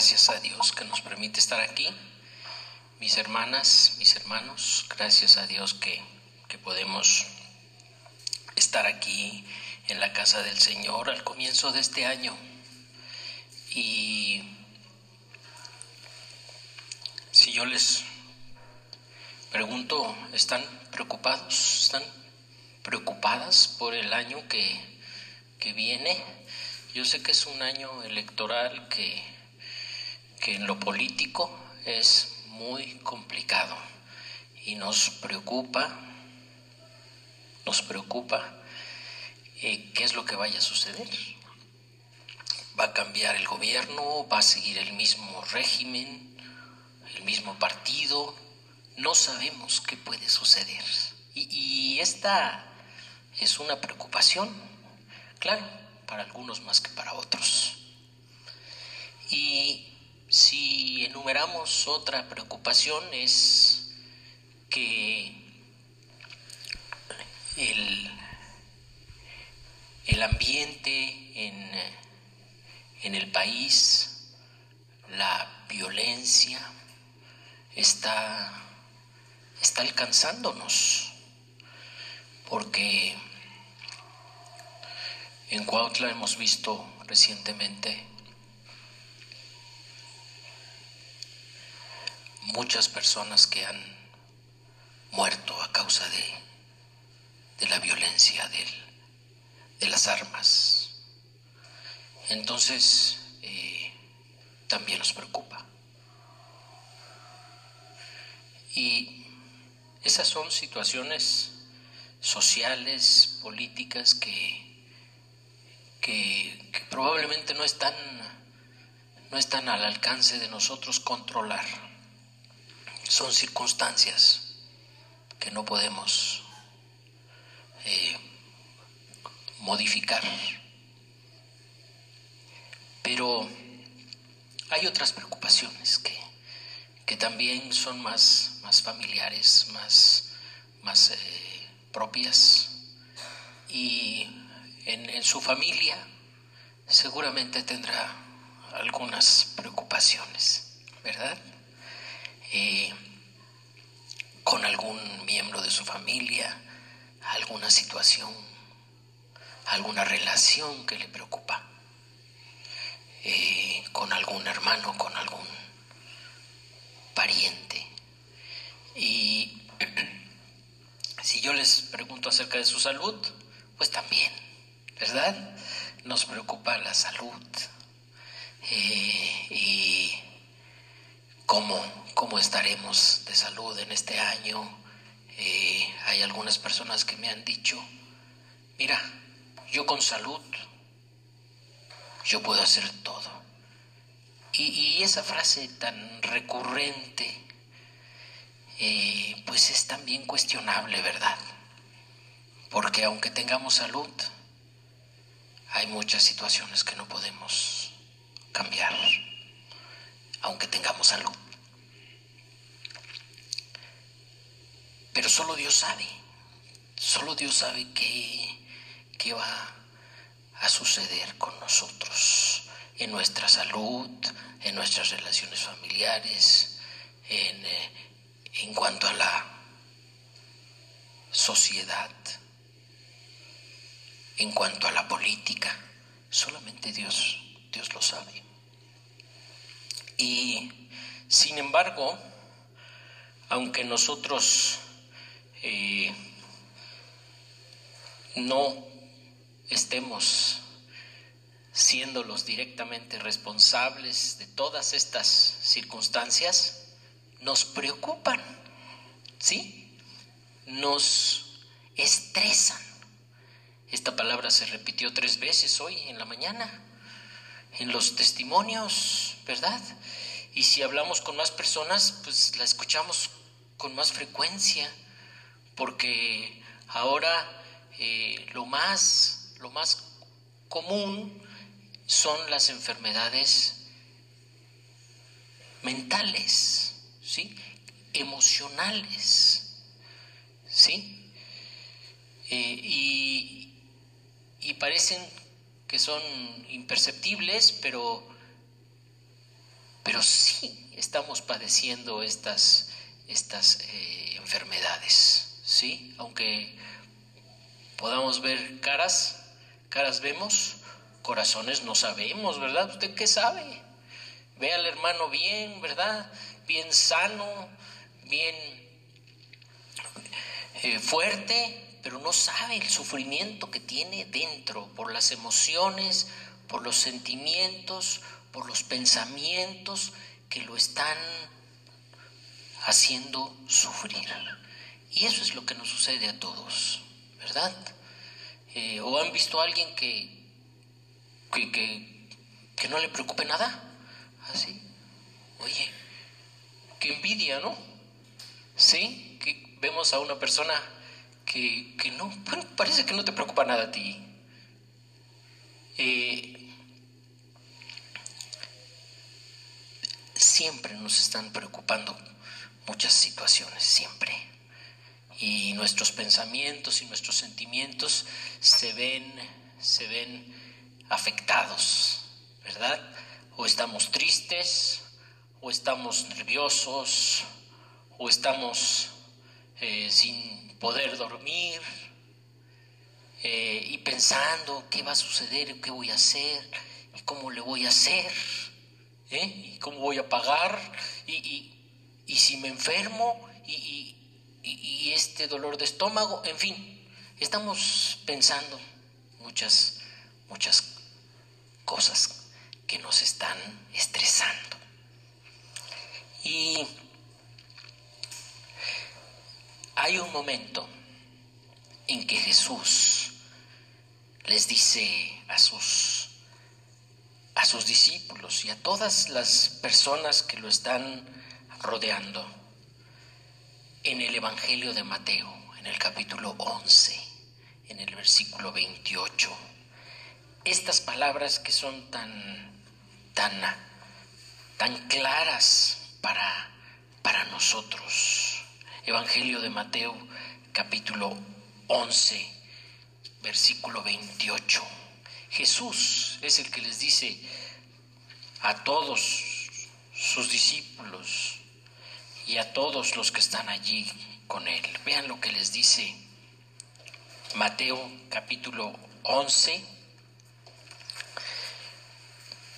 gracias a Dios que nos permite estar aquí. Mis hermanas, mis hermanos, gracias a Dios que, que podemos estar aquí en la casa del Señor al comienzo de este año. Y si yo les pregunto, ¿están preocupados? ¿Están preocupadas por el año que, que viene? Yo sé que es un año electoral que, que en lo político es muy complicado y nos preocupa, nos preocupa eh, qué es lo que vaya a suceder. ¿Va a cambiar el gobierno? ¿Va a seguir el mismo régimen? ¿El mismo partido? No sabemos qué puede suceder. Y, y esta es una preocupación, claro, para algunos más que para otros. Y si enumeramos otra preocupación es que el, el ambiente en, en el país, la violencia, está, está alcanzándonos, porque en Cuautla hemos visto recientemente muchas personas que han muerto a causa de, de la violencia, de, las armas. Entonces, eh, también nos preocupa. Y esas son situaciones sociales, políticas que que, probablemente no están, no están al alcance de nosotros controlar. Son circunstancias que no podemos eh, modificar. Pero hay otras preocupaciones que, que también son más, más familiares, más, más eh, propias y en, su familia seguramente tendrá algunas preocupaciones, ¿verdad? Eh, con algún miembro de su familia, alguna situación, alguna relación que le preocupa, eh, con algún hermano, con algún pariente. Y si yo les pregunto acerca de su salud, pues también ¿verdad? Nos preocupa la salud eh, y cómo, cómo estaremos de salud en este año. Eh, hay algunas personas que me han dicho, mira, yo con salud, yo puedo hacer todo. Y, esa frase tan recurrente, eh, pues es también cuestionable, ¿verdad? Porque aunque tengamos salud, hay muchas situaciones que no podemos cambiar, aunque tengamos salud. Pero solo Dios sabe, solo Dios sabe qué, qué va a suceder con nosotros en nuestra salud, en nuestras relaciones familiares, en, eh, en cuanto a la sociedad en cuanto a la política, solamente Dios, Dios lo sabe. Y sin embargo, aunque nosotros eh, no estemos siendo los directamente responsables de todas estas circunstancias, nos preocupan, ¿sí? Nos estresan esta palabra se repitió tres veces hoy en la mañana, en los testimonios, ¿verdad? Y si hablamos con más personas, pues la escuchamos con más frecuencia, porque ahora eh, lo, más, lo más común son las enfermedades mentales, ¿sí? emocionales, ¿sí? Eh, y, y parecen que son imperceptibles, pero pero sí estamos padeciendo estas, estas eh, enfermedades, ¿sí? Aunque podamos ver caras, caras vemos, corazones no sabemos, ¿verdad? ¿Usted qué sabe? Ve al hermano bien, ¿verdad? Bien sano, bien eh, fuerte, pero no sabe el sufrimiento que tiene dentro por las emociones, por los sentimientos, por los pensamientos que lo están haciendo sufrir. Y eso es lo que nos sucede a todos, ¿verdad? Eh, ¿O han visto a alguien que, que, que, no le preocupe nada? Así. Oye, qué envidia, ¿no? Sí, que vemos a una persona que, que no, bueno, parece que no te preocupa nada a ti. Eh, siempre nos están preocupando muchas situaciones, siempre. Y nuestros pensamientos y nuestros sentimientos se ven, se ven afectados, ¿verdad? O estamos tristes, o estamos nerviosos, o estamos eh, sin poder dormir, eh, y pensando qué va a suceder, qué voy a hacer, y cómo le voy a hacer. ¿Eh? ¿Y cómo voy a pagar? ¿Y, y, si me enfermo? ¿Y, ¿Y, este dolor de estómago? En fin, estamos pensando muchas, muchas cosas que nos están estresando. Y hay un momento en que Jesús les dice a sus a sus discípulos y a todas las personas que lo están rodeando en el Evangelio de Mateo, en el capítulo 11, en el versículo 28. Estas palabras que son tan, tan, tan claras para, para nosotros. Evangelio de Mateo, capítulo 11, versículo 28. Jesús es el que les dice a todos sus discípulos y a todos los que están allí con él. Vean lo que les dice Mateo capítulo 11,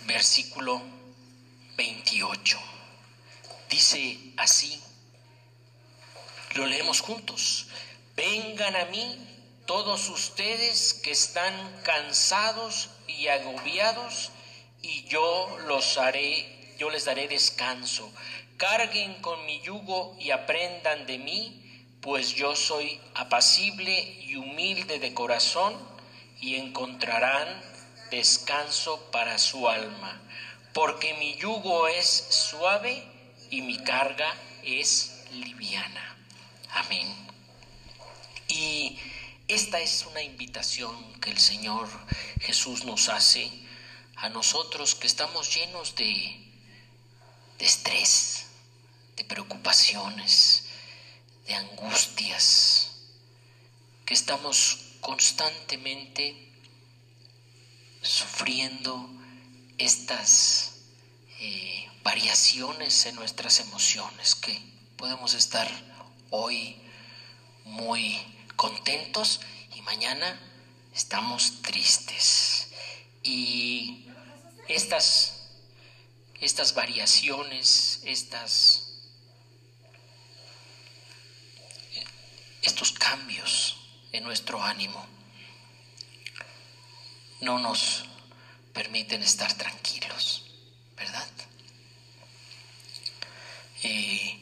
versículo 28. Dice así, lo leemos juntos, vengan a mí todos ustedes que están cansados y agobiados, y yo los haré, yo les daré descanso. Carguen con mi yugo y aprendan de mí, pues yo soy apacible y humilde de corazón, y encontrarán descanso para su alma, porque mi yugo es suave y mi carga es liviana. Amén. Y esta es una invitación que el Señor Jesús nos hace a nosotros que estamos llenos de, estrés, de preocupaciones, de angustias, que estamos constantemente sufriendo estas eh, variaciones en nuestras emociones, que podemos estar hoy muy contentos y mañana estamos tristes. Y estas, estas variaciones, estas, estos cambios en nuestro ánimo no nos permiten estar tranquilos, ¿verdad? Eh,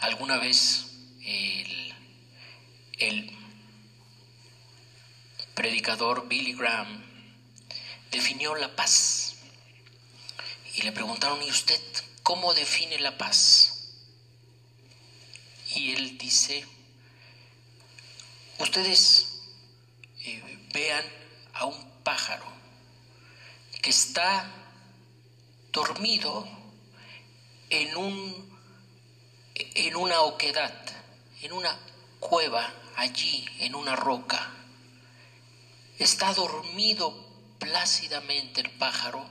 alguna vez el predicador Billy Graham definió la paz. Y le preguntaron, ¿y usted cómo define la paz? Y él dice, ustedes eh, vean a un pájaro que está dormido en, un, en una oquedad, en una cueva allí, en una roca. Está dormido plácidamente el pájaro,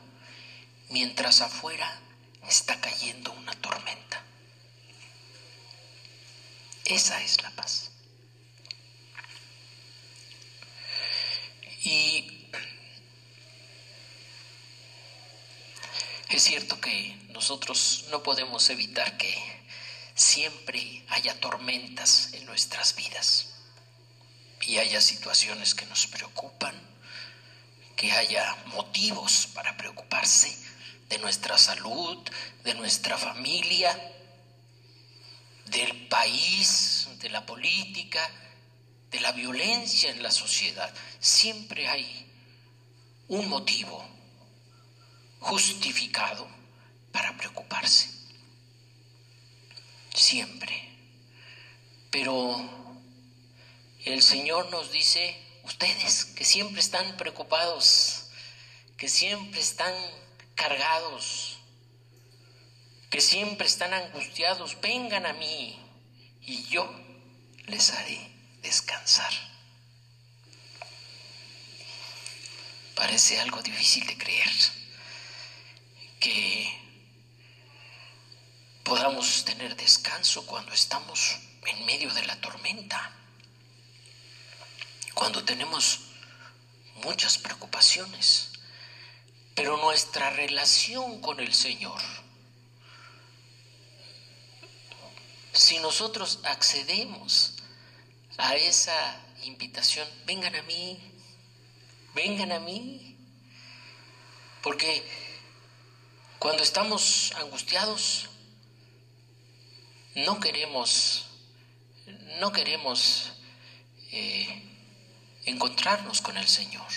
mientras afuera está cayendo una tormenta. Esa es la paz. Y es cierto que nosotros no podemos evitar que siempre haya tormentas en nuestras vidas y haya situaciones que nos preocupan, que haya motivos para preocuparse de nuestra salud, de nuestra familia, del país, de la política, de la violencia en la sociedad. Siempre hay un motivo justificado para preocuparse. Siempre. Pero el Señor nos dice, ustedes que siempre están preocupados, que siempre están cargados, que siempre están angustiados, vengan a mí y yo les haré descansar. Parece algo difícil de creer que podamos tener descanso cuando estamos en medio de la tormenta, cuando tenemos muchas preocupaciones, pero nuestra relación con el Señor, si nosotros accedemos a esa invitación, vengan a mí, vengan a mí, porque cuando estamos angustiados, no queremos, no queremos eh, encontrarnos con el Señor.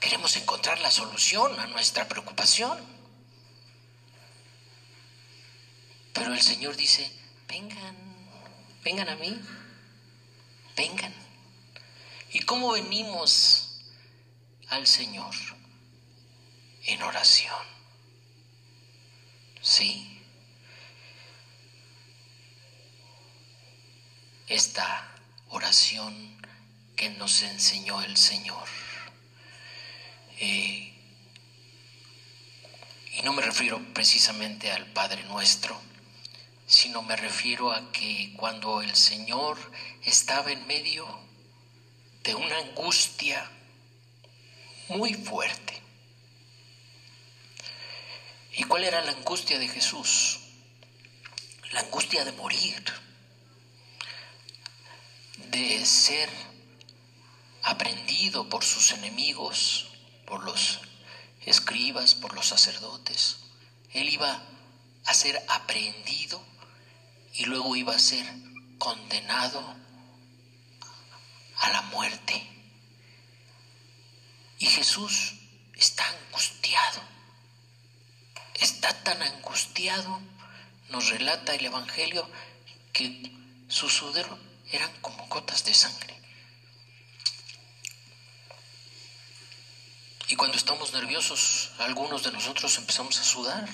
Queremos encontrar la solución a nuestra preocupación. Pero el Señor dice, vengan, vengan a mí vengan. ¿Y cómo venimos al Señor? En oración. ¿Sí? Esta oración que nos enseñó el Señor. Eh, y no me refiero precisamente al Padre nuestro, sino me refiero a que cuando el Señor estaba en medio de una angustia muy fuerte. ¿Y cuál era la angustia de Jesús? La angustia de morir, de ser aprendido por sus enemigos, por los escribas, por los sacerdotes. Él iba a ser aprehendido y luego iba a ser condenado a la muerte. Y Jesús está angustiado, está tan angustiado, nos relata el Evangelio, que su sudor eran como gotas de sangre. Y cuando estamos nerviosos, algunos de nosotros empezamos a sudar,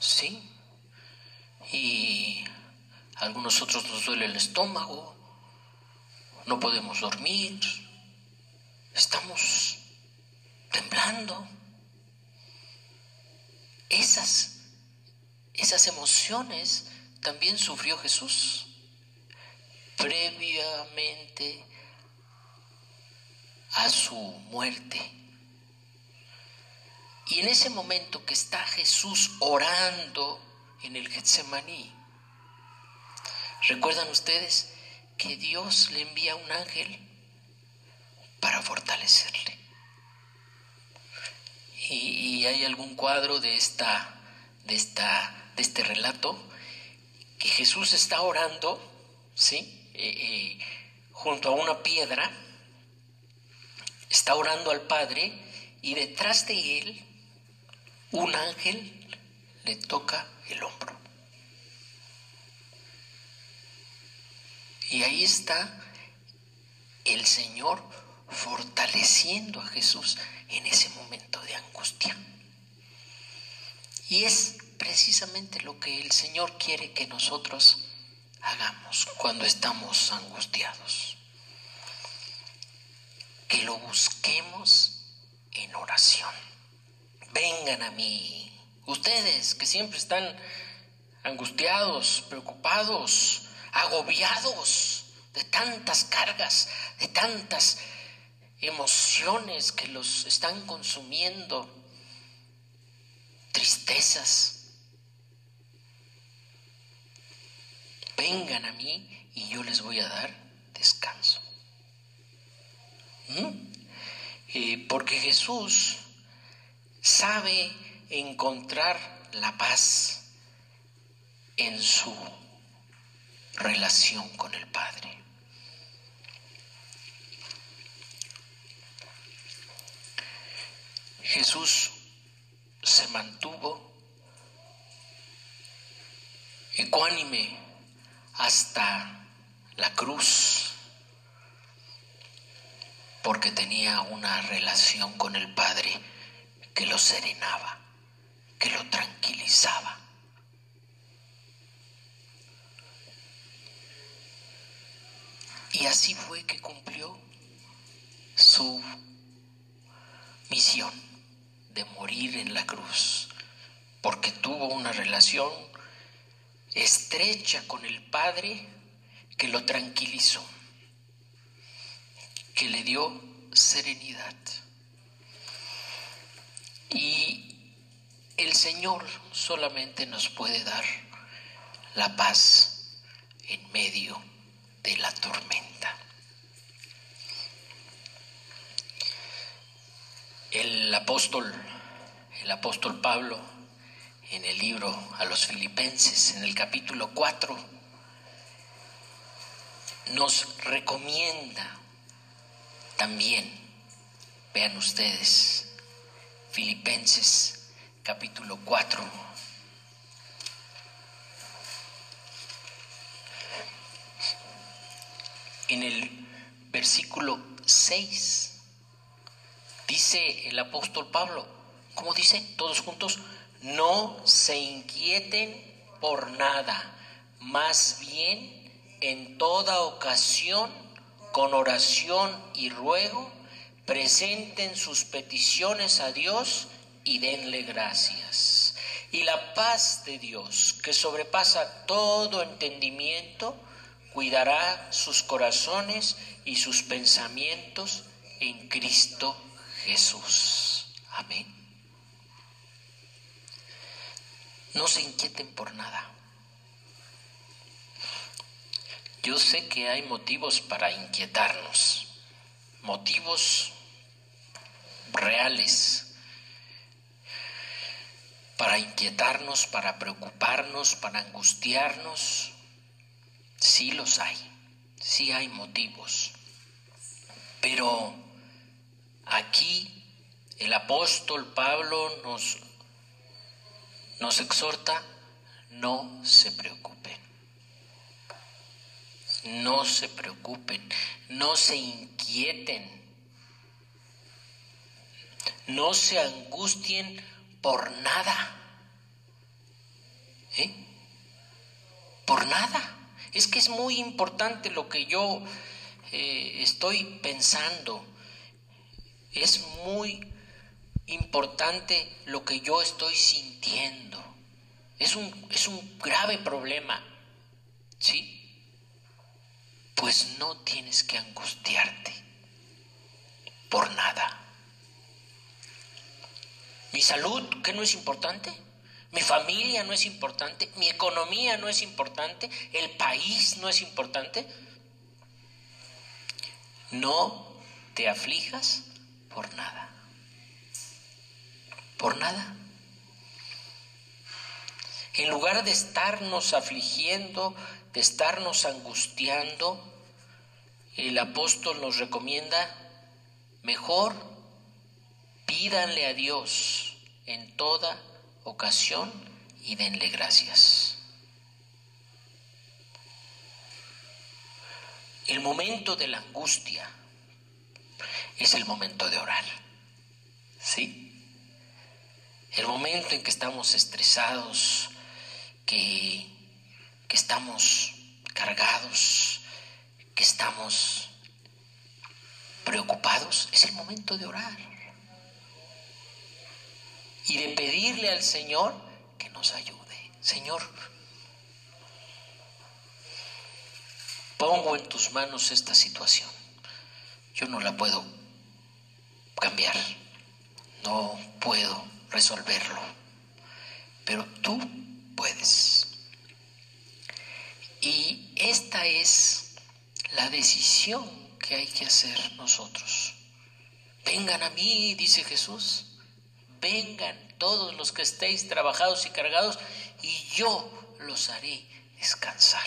¿sí? Y algunos otros nos duele el estómago, no podemos dormir, estamos temblando. Esas, esas emociones también sufrió Jesús previamente a su muerte. Y en ese momento que está Jesús orando en el Getsemaní, ¿Recuerdan ustedes que Dios le envía un ángel para fortalecerle? Y, hay algún cuadro de esta, de esta, de este relato que Jesús está orando, ¿sí? Eh, eh, junto a una piedra, está orando al Padre y detrás de él un ángel le toca el hombro. Y ahí está el Señor fortaleciendo a Jesús en ese momento de angustia. Y es precisamente lo que el Señor quiere que nosotros hagamos cuando estamos angustiados. Que lo busquemos en oración. Vengan a mí, Ustedes que siempre están angustiados, preocupados, agobiados de tantas cargas, de tantas emociones que los están consumiendo, tristezas. Vengan a mí y yo les voy a dar descanso. ¿Mm? Eh, porque Jesús sabe encontrar la paz en su relación con el Padre. Jesús se mantuvo ecuánime hasta la cruz porque tenía una relación con el Padre que lo serenaba, que lo tranquilizaba. Y así fue que cumplió su misión de morir en la cruz, porque tuvo una relación estrecha con el Padre que lo tranquilizó, que le dio serenidad. Y el Señor solamente nos puede dar la paz en medio de la tormenta. El apóstol, el apóstol Pablo, en el libro a los filipenses, en el capítulo 4, nos recomienda también, vean ustedes, Filipenses capítulo 4, en el versículo 6 Dice el apóstol Pablo, ¿cómo dice? Todos juntos, no se inquieten por nada, más bien en toda ocasión, con oración y ruego, presenten sus peticiones a Dios y denle gracias. Y la paz de Dios, que sobrepasa todo entendimiento, cuidará sus corazones y sus pensamientos en Cristo Jesús. Amén. No se inquieten por nada. Yo sé que hay motivos para inquietarnos, motivos reales para inquietarnos, para preocuparnos, para angustiarnos. Sí los hay, sí hay motivos, pero Aquí el apóstol Pablo nos, nos exhorta, no se preocupen, no se preocupen, no se inquieten, no se angustien por nada. ¿Eh? Por nada. Es que es muy importante lo que yo eh, estoy pensando es muy importante lo que yo estoy sintiendo. Es un, es un grave problema, ¿sí? Pues no tienes que angustiarte por nada. Mi salud, ¿qué no es importante? Mi familia no es importante, mi economía no es importante, el país no es importante. No te aflijas por nada. Por nada. En lugar de estarnos afligiendo, de estarnos angustiando, el apóstol nos recomienda, mejor pídanle a Dios en toda ocasión y denle gracias. El momento de la angustia, es el momento de orar. ¿Sí? El momento en que estamos estresados, que, que estamos cargados, que estamos preocupados, es el momento de orar. Y de pedirle al Señor que nos ayude. Señor, pongo en tus manos esta situación. Yo no la puedo cambiar, no puedo resolverlo, pero tú puedes. Y esta es la decisión que hay que hacer nosotros. Vengan a mí, dice Jesús, vengan todos los que estéis trabajados y cargados, y yo los haré descansar.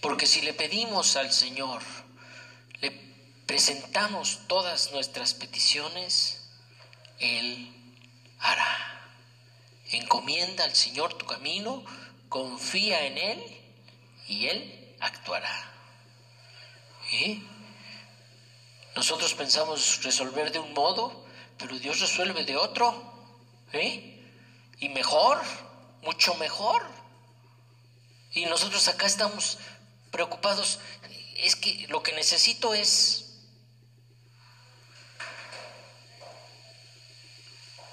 Porque si le pedimos al Señor, le presentamos todas nuestras peticiones, Él hará. Encomienda al Señor tu camino, confía en Él y Él actuará. ¿Eh? Nosotros pensamos resolver de un modo, pero Dios resuelve de otro. ¿eh? Y mejor, mucho mejor. Y nosotros acá estamos preocupados. Es que lo que necesito es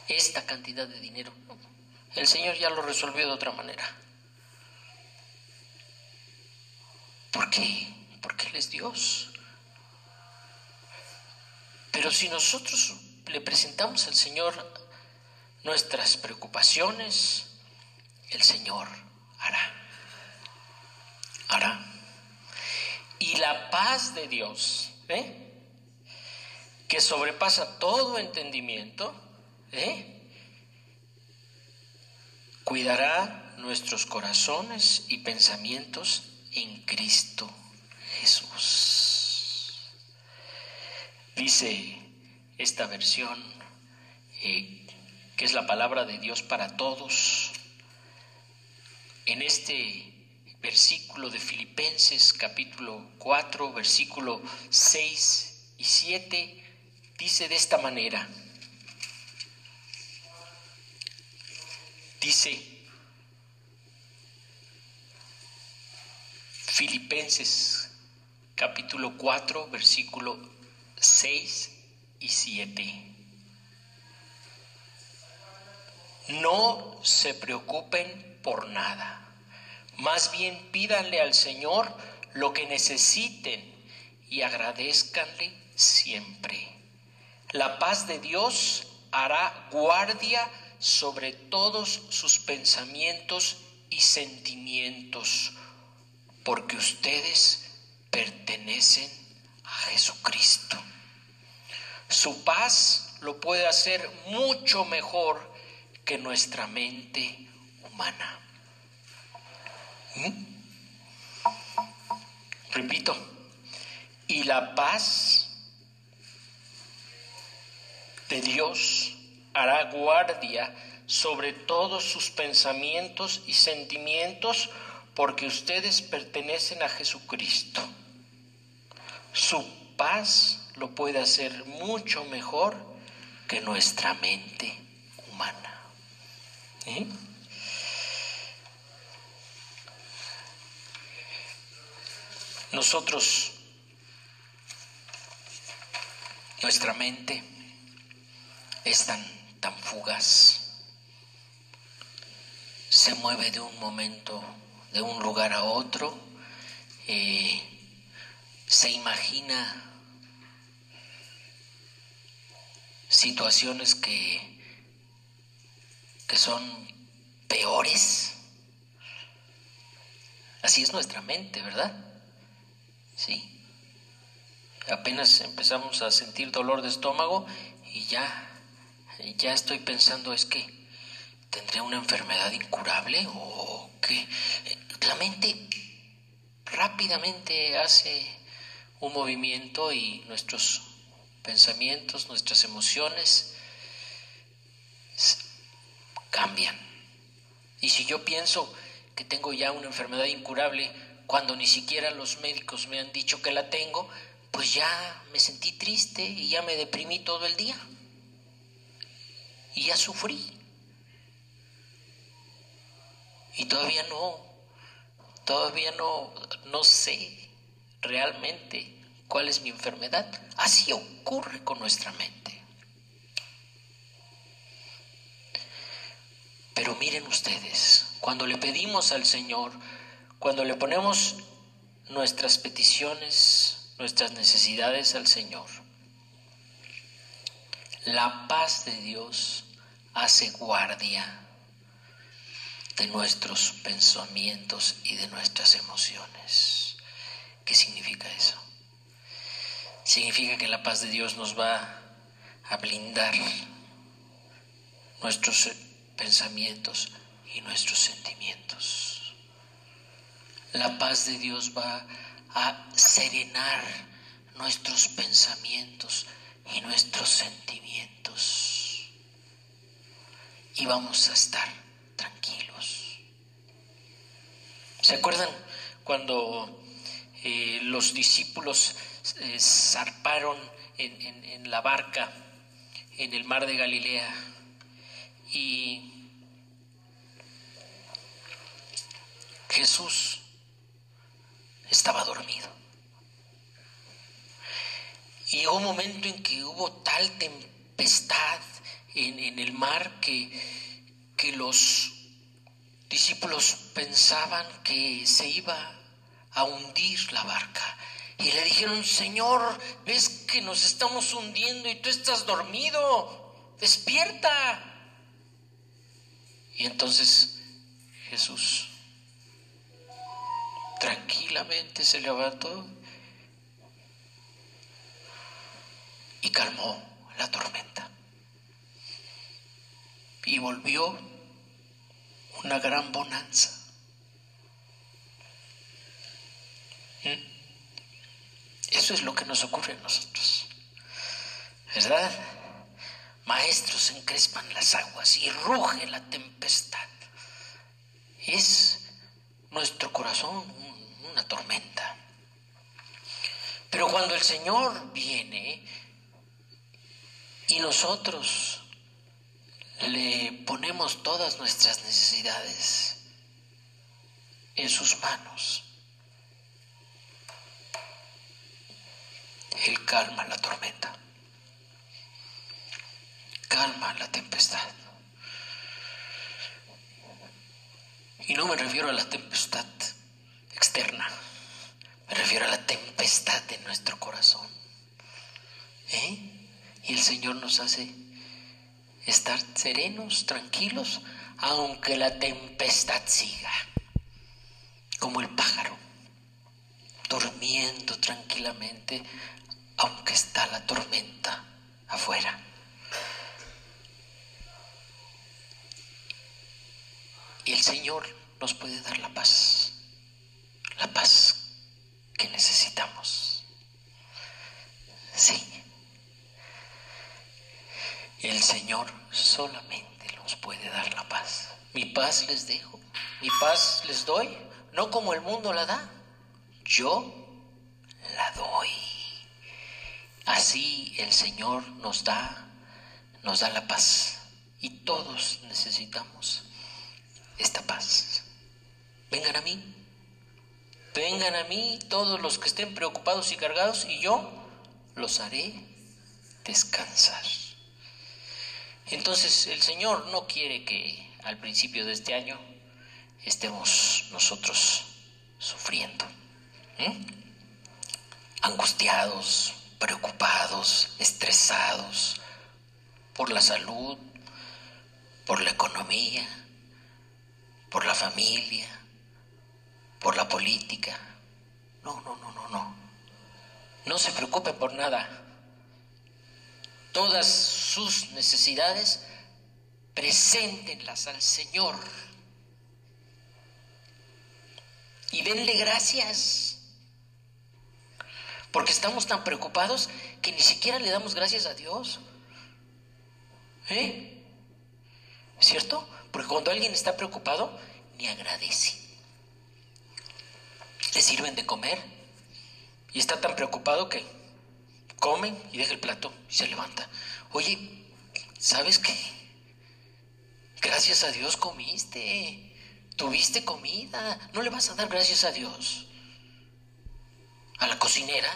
esta cantidad de dinero. El Señor ya lo resolvió de otra manera. ¿Por qué? Porque Él es Dios. Pero si nosotros le presentamos al Señor nuestras preocupaciones, el Señor hará. Hará. Y la paz de Dios, ¿eh? que sobrepasa todo entendimiento, ¿eh? cuidará nuestros corazones y pensamientos en Cristo Jesús. Dice esta versión, eh, que es la palabra de Dios para todos, en este versículo de Filipenses capítulo 4, versículo 6 y 7, dice de esta manera, Dice Filipenses capítulo 4, versículo 6 y 7. No se preocupen por nada, más bien pídanle al Señor lo que necesiten y agradezcanle siempre. La paz de Dios hará guardia sobre todos sus pensamientos y sentimientos, porque ustedes pertenecen a Jesucristo. Su paz lo puede hacer mucho mejor que nuestra mente humana. ¿Mm? Repito, y la paz de Dios hará guardia sobre todos sus pensamientos y sentimientos porque ustedes pertenecen a Jesucristo. Su paz lo puede hacer mucho mejor que nuestra mente humana. ¿Eh? Nosotros, nuestra mente es tan tan fugaz. Se mueve de un momento, de un lugar a otro, eh, se imagina situaciones que, que son peores. Así es nuestra mente, ¿verdad? Sí. Apenas empezamos a sentir dolor de estómago y ya ya estoy pensando es que tendría una enfermedad incurable o que la mente rápidamente hace un movimiento y nuestros pensamientos, nuestras emociones cambian. Y si yo pienso que tengo ya una enfermedad incurable cuando ni siquiera los médicos me han dicho que la tengo, pues ya me sentí triste y ya me deprimí todo el día y ya sufrí. Y todavía no, todavía no, no sé realmente cuál es mi enfermedad. Así ocurre con nuestra mente. Pero miren ustedes, cuando le pedimos al Señor, cuando le ponemos nuestras peticiones, nuestras necesidades al Señor, la paz de Dios hace guardia de nuestros pensamientos y de nuestras emociones. ¿Qué significa eso? Significa que la paz de Dios nos va a blindar nuestros pensamientos y nuestros sentimientos. La paz de Dios va a serenar nuestros pensamientos y nuestros sentimientos. Y vamos a estar tranquilos. ¿Se acuerdan cuando eh, los discípulos eh, zarparon en la barca en el mar de Galilea y Jesús estaba dormido. Y hubo un momento en que hubo tal tempestad en, el mar que, que los discípulos pensaban que se iba a hundir la barca. Y le dijeron, Señor, ves que nos estamos hundiendo y tú estás dormido, despierta. Y entonces Jesús tranquilamente se levantó y calmó la tormenta. Y volvió una gran bonanza. ¿Mm? Eso es lo que nos ocurre a nosotros. ¿Verdad? Maestros encrespan las aguas y ruge la tempestad. Es nuestro corazón una tormenta. Pero cuando el Señor viene y nosotros le ponemos todas nuestras necesidades en sus manos, Él calma la tormenta calma la tempestad. Y no me refiero a la tempestad externa, me refiero a la tempestad de nuestro corazón. ¿Eh? Y el Señor nos hace estar serenos, tranquilos, aunque la tempestad siga, como el pájaro, durmiendo tranquilamente, aunque está la tormenta afuera. Y el Señor nos puede dar la paz, la paz que necesitamos. Sí. El Señor solamente nos puede dar la paz. Mi paz les dejo, mi paz les doy, no como el mundo la da. Yo la doy. Así el Señor nos da, nos da la paz. Y todos necesitamos esta paz. Vengan a mí, vengan a mí todos los que estén preocupados y cargados y yo los haré descansar. Entonces el Señor no quiere que al principio de este año estemos nosotros sufriendo, angustiados, preocupados, estresados por la salud, por la economía, por la familia, por la política. No, no, no, no, no. No se preocupe por nada. Todas sus necesidades, preséntenlas al Señor. Y denle gracias. Porque estamos tan preocupados que ni siquiera le damos gracias a Dios. ¿Eh? ¿Cierto? Porque cuando alguien está preocupado, ni agradece. Le sirven de comer y está tan preocupado que come y deja el plato y se levanta. Oye, ¿sabes qué? Gracias a Dios comiste, tuviste comida. ¿No le vas a dar gracias a Dios? ¿A la cocinera?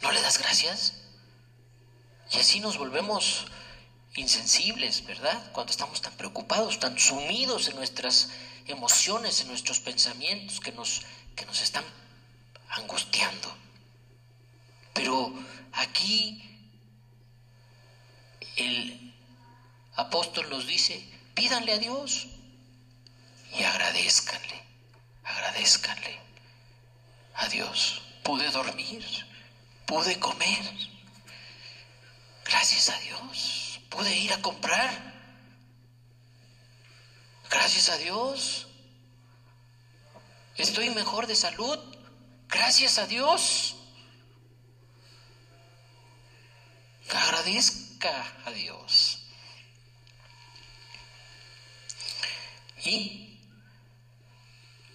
¿No le das gracias? Y así nos volvemos insensibles, ¿verdad? Cuando estamos tan preocupados, tan sumidos en nuestras emociones, en nuestros pensamientos que nos, que nos están angustiando. Pero aquí el apóstol nos dice, pídanle a Dios y agradezcanle, agradezcanle a Dios. Pude dormir, pude comer, gracias a Dios. Pude ir a comprar, gracias a Dios. Estoy mejor de salud, gracias a Dios. Agradezca a Dios. Y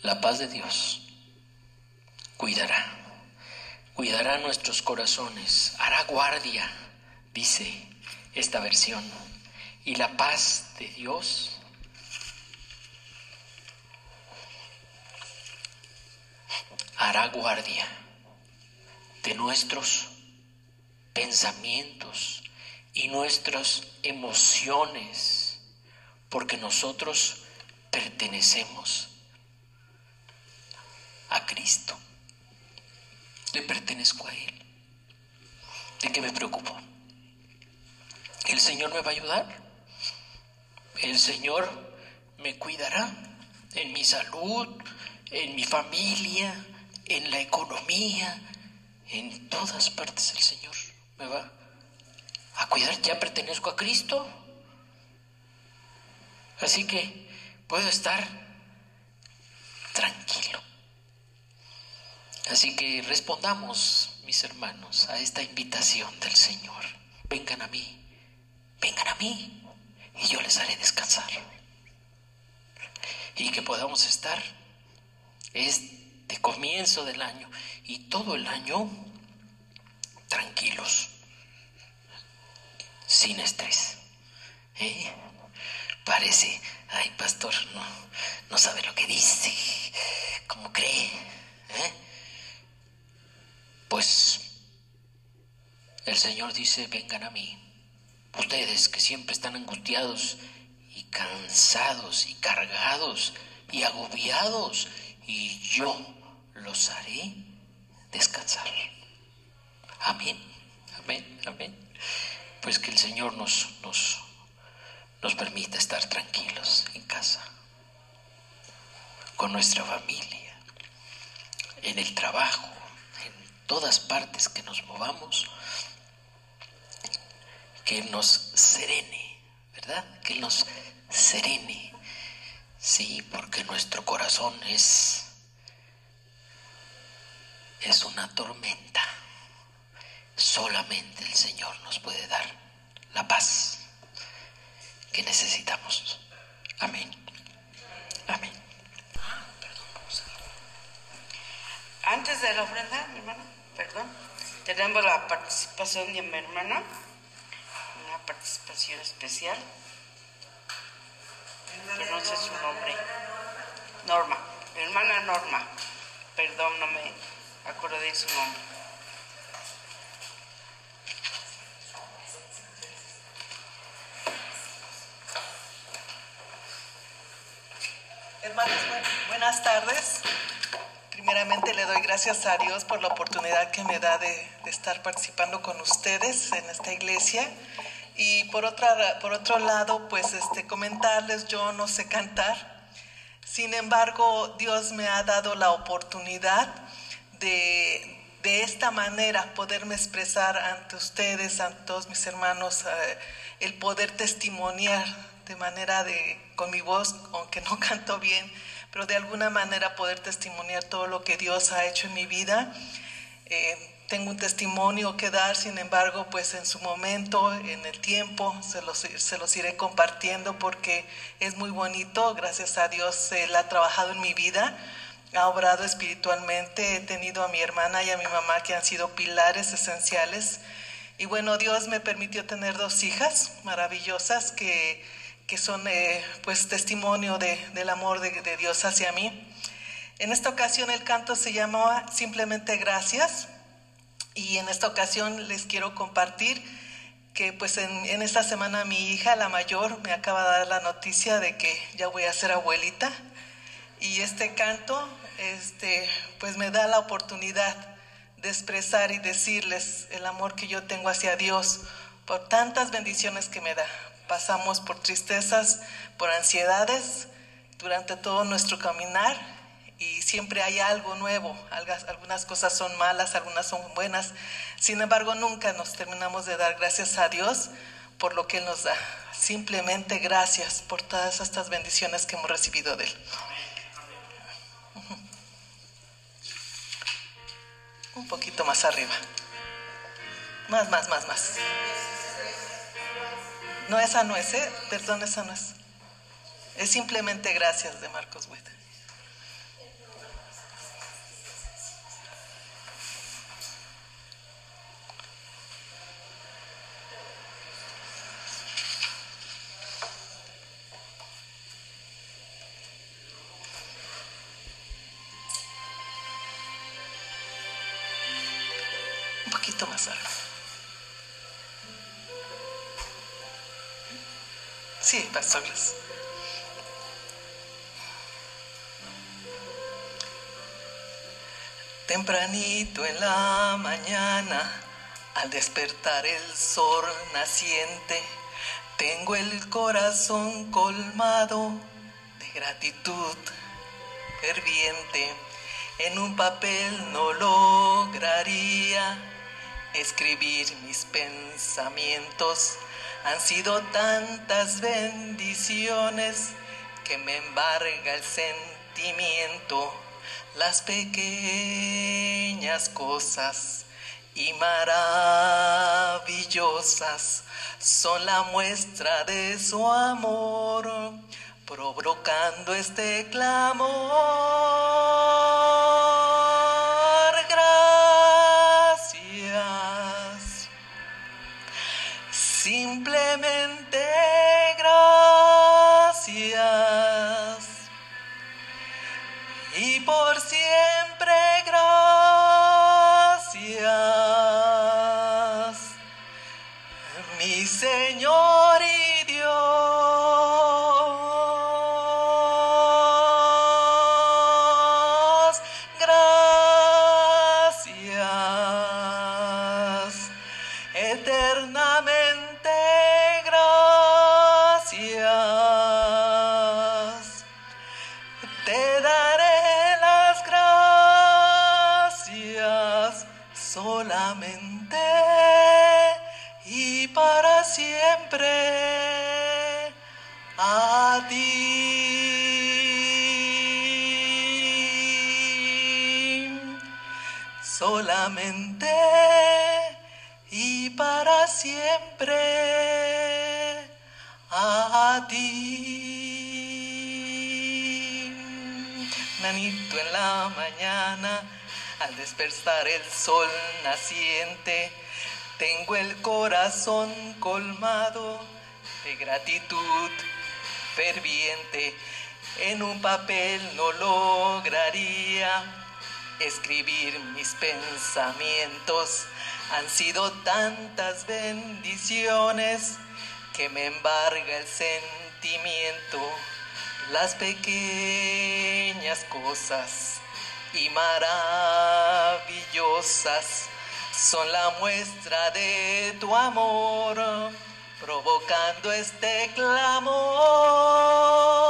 la paz de Dios cuidará, cuidará nuestros corazones, hará guardia, dice esta versión. Y la paz de Dios hará guardia de nuestros pensamientos y nuestras emociones, porque nosotros pertenecemos a Cristo. Pertenezco a Él. ¿De qué me preocupo? ¿El Señor me va a ayudar? ¿El Señor me cuidará en mi salud, en mi familia, en la economía, en todas partes el Señor me va a cuidar, ya pertenezco a Cristo. Así que puedo estar tranquilo. Así que respondamos, mis hermanos, a esta invitación del Señor. Vengan a mí, vengan a mí y yo les haré descansar. Y que podamos estar este comienzo del año y todo el año tranquilos, sin estrés. ¿Eh? Parece, ay pastor, no, no sabe lo que dice, ¿cómo cree? ¿Eh? Pues el Señor dice, vengan a mí, ustedes que siempre están angustiados y cansados y cargados y agobiados, y yo los haré descansar. Amén, amén, amén. Pues que el Señor nos, nos, nos permita estar tranquilos en casa, con nuestra familia, en el trabajo, todas partes que nos movamos, que nos serene, ¿verdad? Que nos serene. Sí, porque nuestro corazón es es una tormenta. Solamente el Señor nos puede dar la paz que necesitamos. Amén. Amén. Antes de la ofrenda, mi hermano, perdón, tenemos la participación de mi hermana, una participación especial, que no sé su nombre. Norma, mi hermana Norma, perdón, no me acuerdo de su nombre. Hermanos, buenas tardes. Primeramente le doy gracias a Dios por la oportunidad que me da de, estar participando con ustedes en esta iglesia. Y por, otra, por otro lado, pues este, comentarles, yo no sé cantar. Sin embargo, Dios me ha dado la oportunidad de, de esta manera poderme expresar ante ustedes, ante todos mis hermanos, eh, el poder testimoniar de manera de, con mi voz, aunque no canto bien, pero de alguna manera poder testimoniar todo lo que Dios ha hecho en mi vida. Eh, tengo un testimonio que dar, sin embargo, pues en su momento, en el tiempo, se los, se los iré compartiendo porque es muy bonito, gracias a Dios, Él ha trabajado en mi vida ha obrado espiritualmente. He tenido a mi hermana y a mi mamá que han sido pilares esenciales. Y bueno, Dios me permitió tener dos hijas maravillosas que, que son eh, pues testimonio de, del amor de, de, Dios hacia mí. En esta ocasión el canto se llamaba simplemente Gracias y en esta ocasión les quiero compartir que pues en, en, esta semana mi hija, la mayor, me acaba de dar la noticia de que ya voy a ser abuelita y este canto este, pues me da la oportunidad de expresar y decirles el amor que yo tengo hacia Dios por tantas bendiciones que me da. Pasamos por tristezas, por ansiedades durante todo nuestro caminar y siempre hay algo nuevo. Algunas cosas son malas, algunas son buenas. Sin embargo, nunca nos terminamos de dar gracias a Dios por lo que Él nos da. Simplemente gracias por todas estas bendiciones que hemos recibido de Él. Un poquito más arriba. Más, más, más, más. No, esa no es, ¿eh? Perdón, esa no es. Es simplemente gracias de Marcos Witt. Tempranito en la mañana, al despertar el sol naciente, tengo el corazón colmado de gratitud ferviente. En un papel no lograría escribir mis pensamientos. Han sido tantas bendiciones que me embarga el sentimiento. Las pequeñas cosas y maravillosas son la muestra de su amor, provocando este clamor. Al despertar el sol naciente, tengo el corazón colmado de gratitud ferviente. En un papel no lograría escribir mis pensamientos. Han sido tantas bendiciones que me embarga el sentimiento las pequeñas cosas y maravillosas son la muestra de tu amor, provocando este clamor.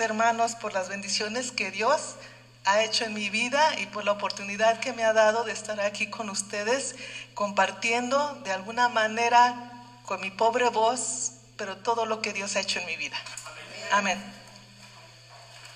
Hermanos por las bendiciones que Dios ha hecho en mi vida y por la oportunidad que me ha dado de estar aquí con ustedes compartiendo de alguna manera con mi pobre voz, pero todo lo que Dios ha hecho en mi vida. Amén.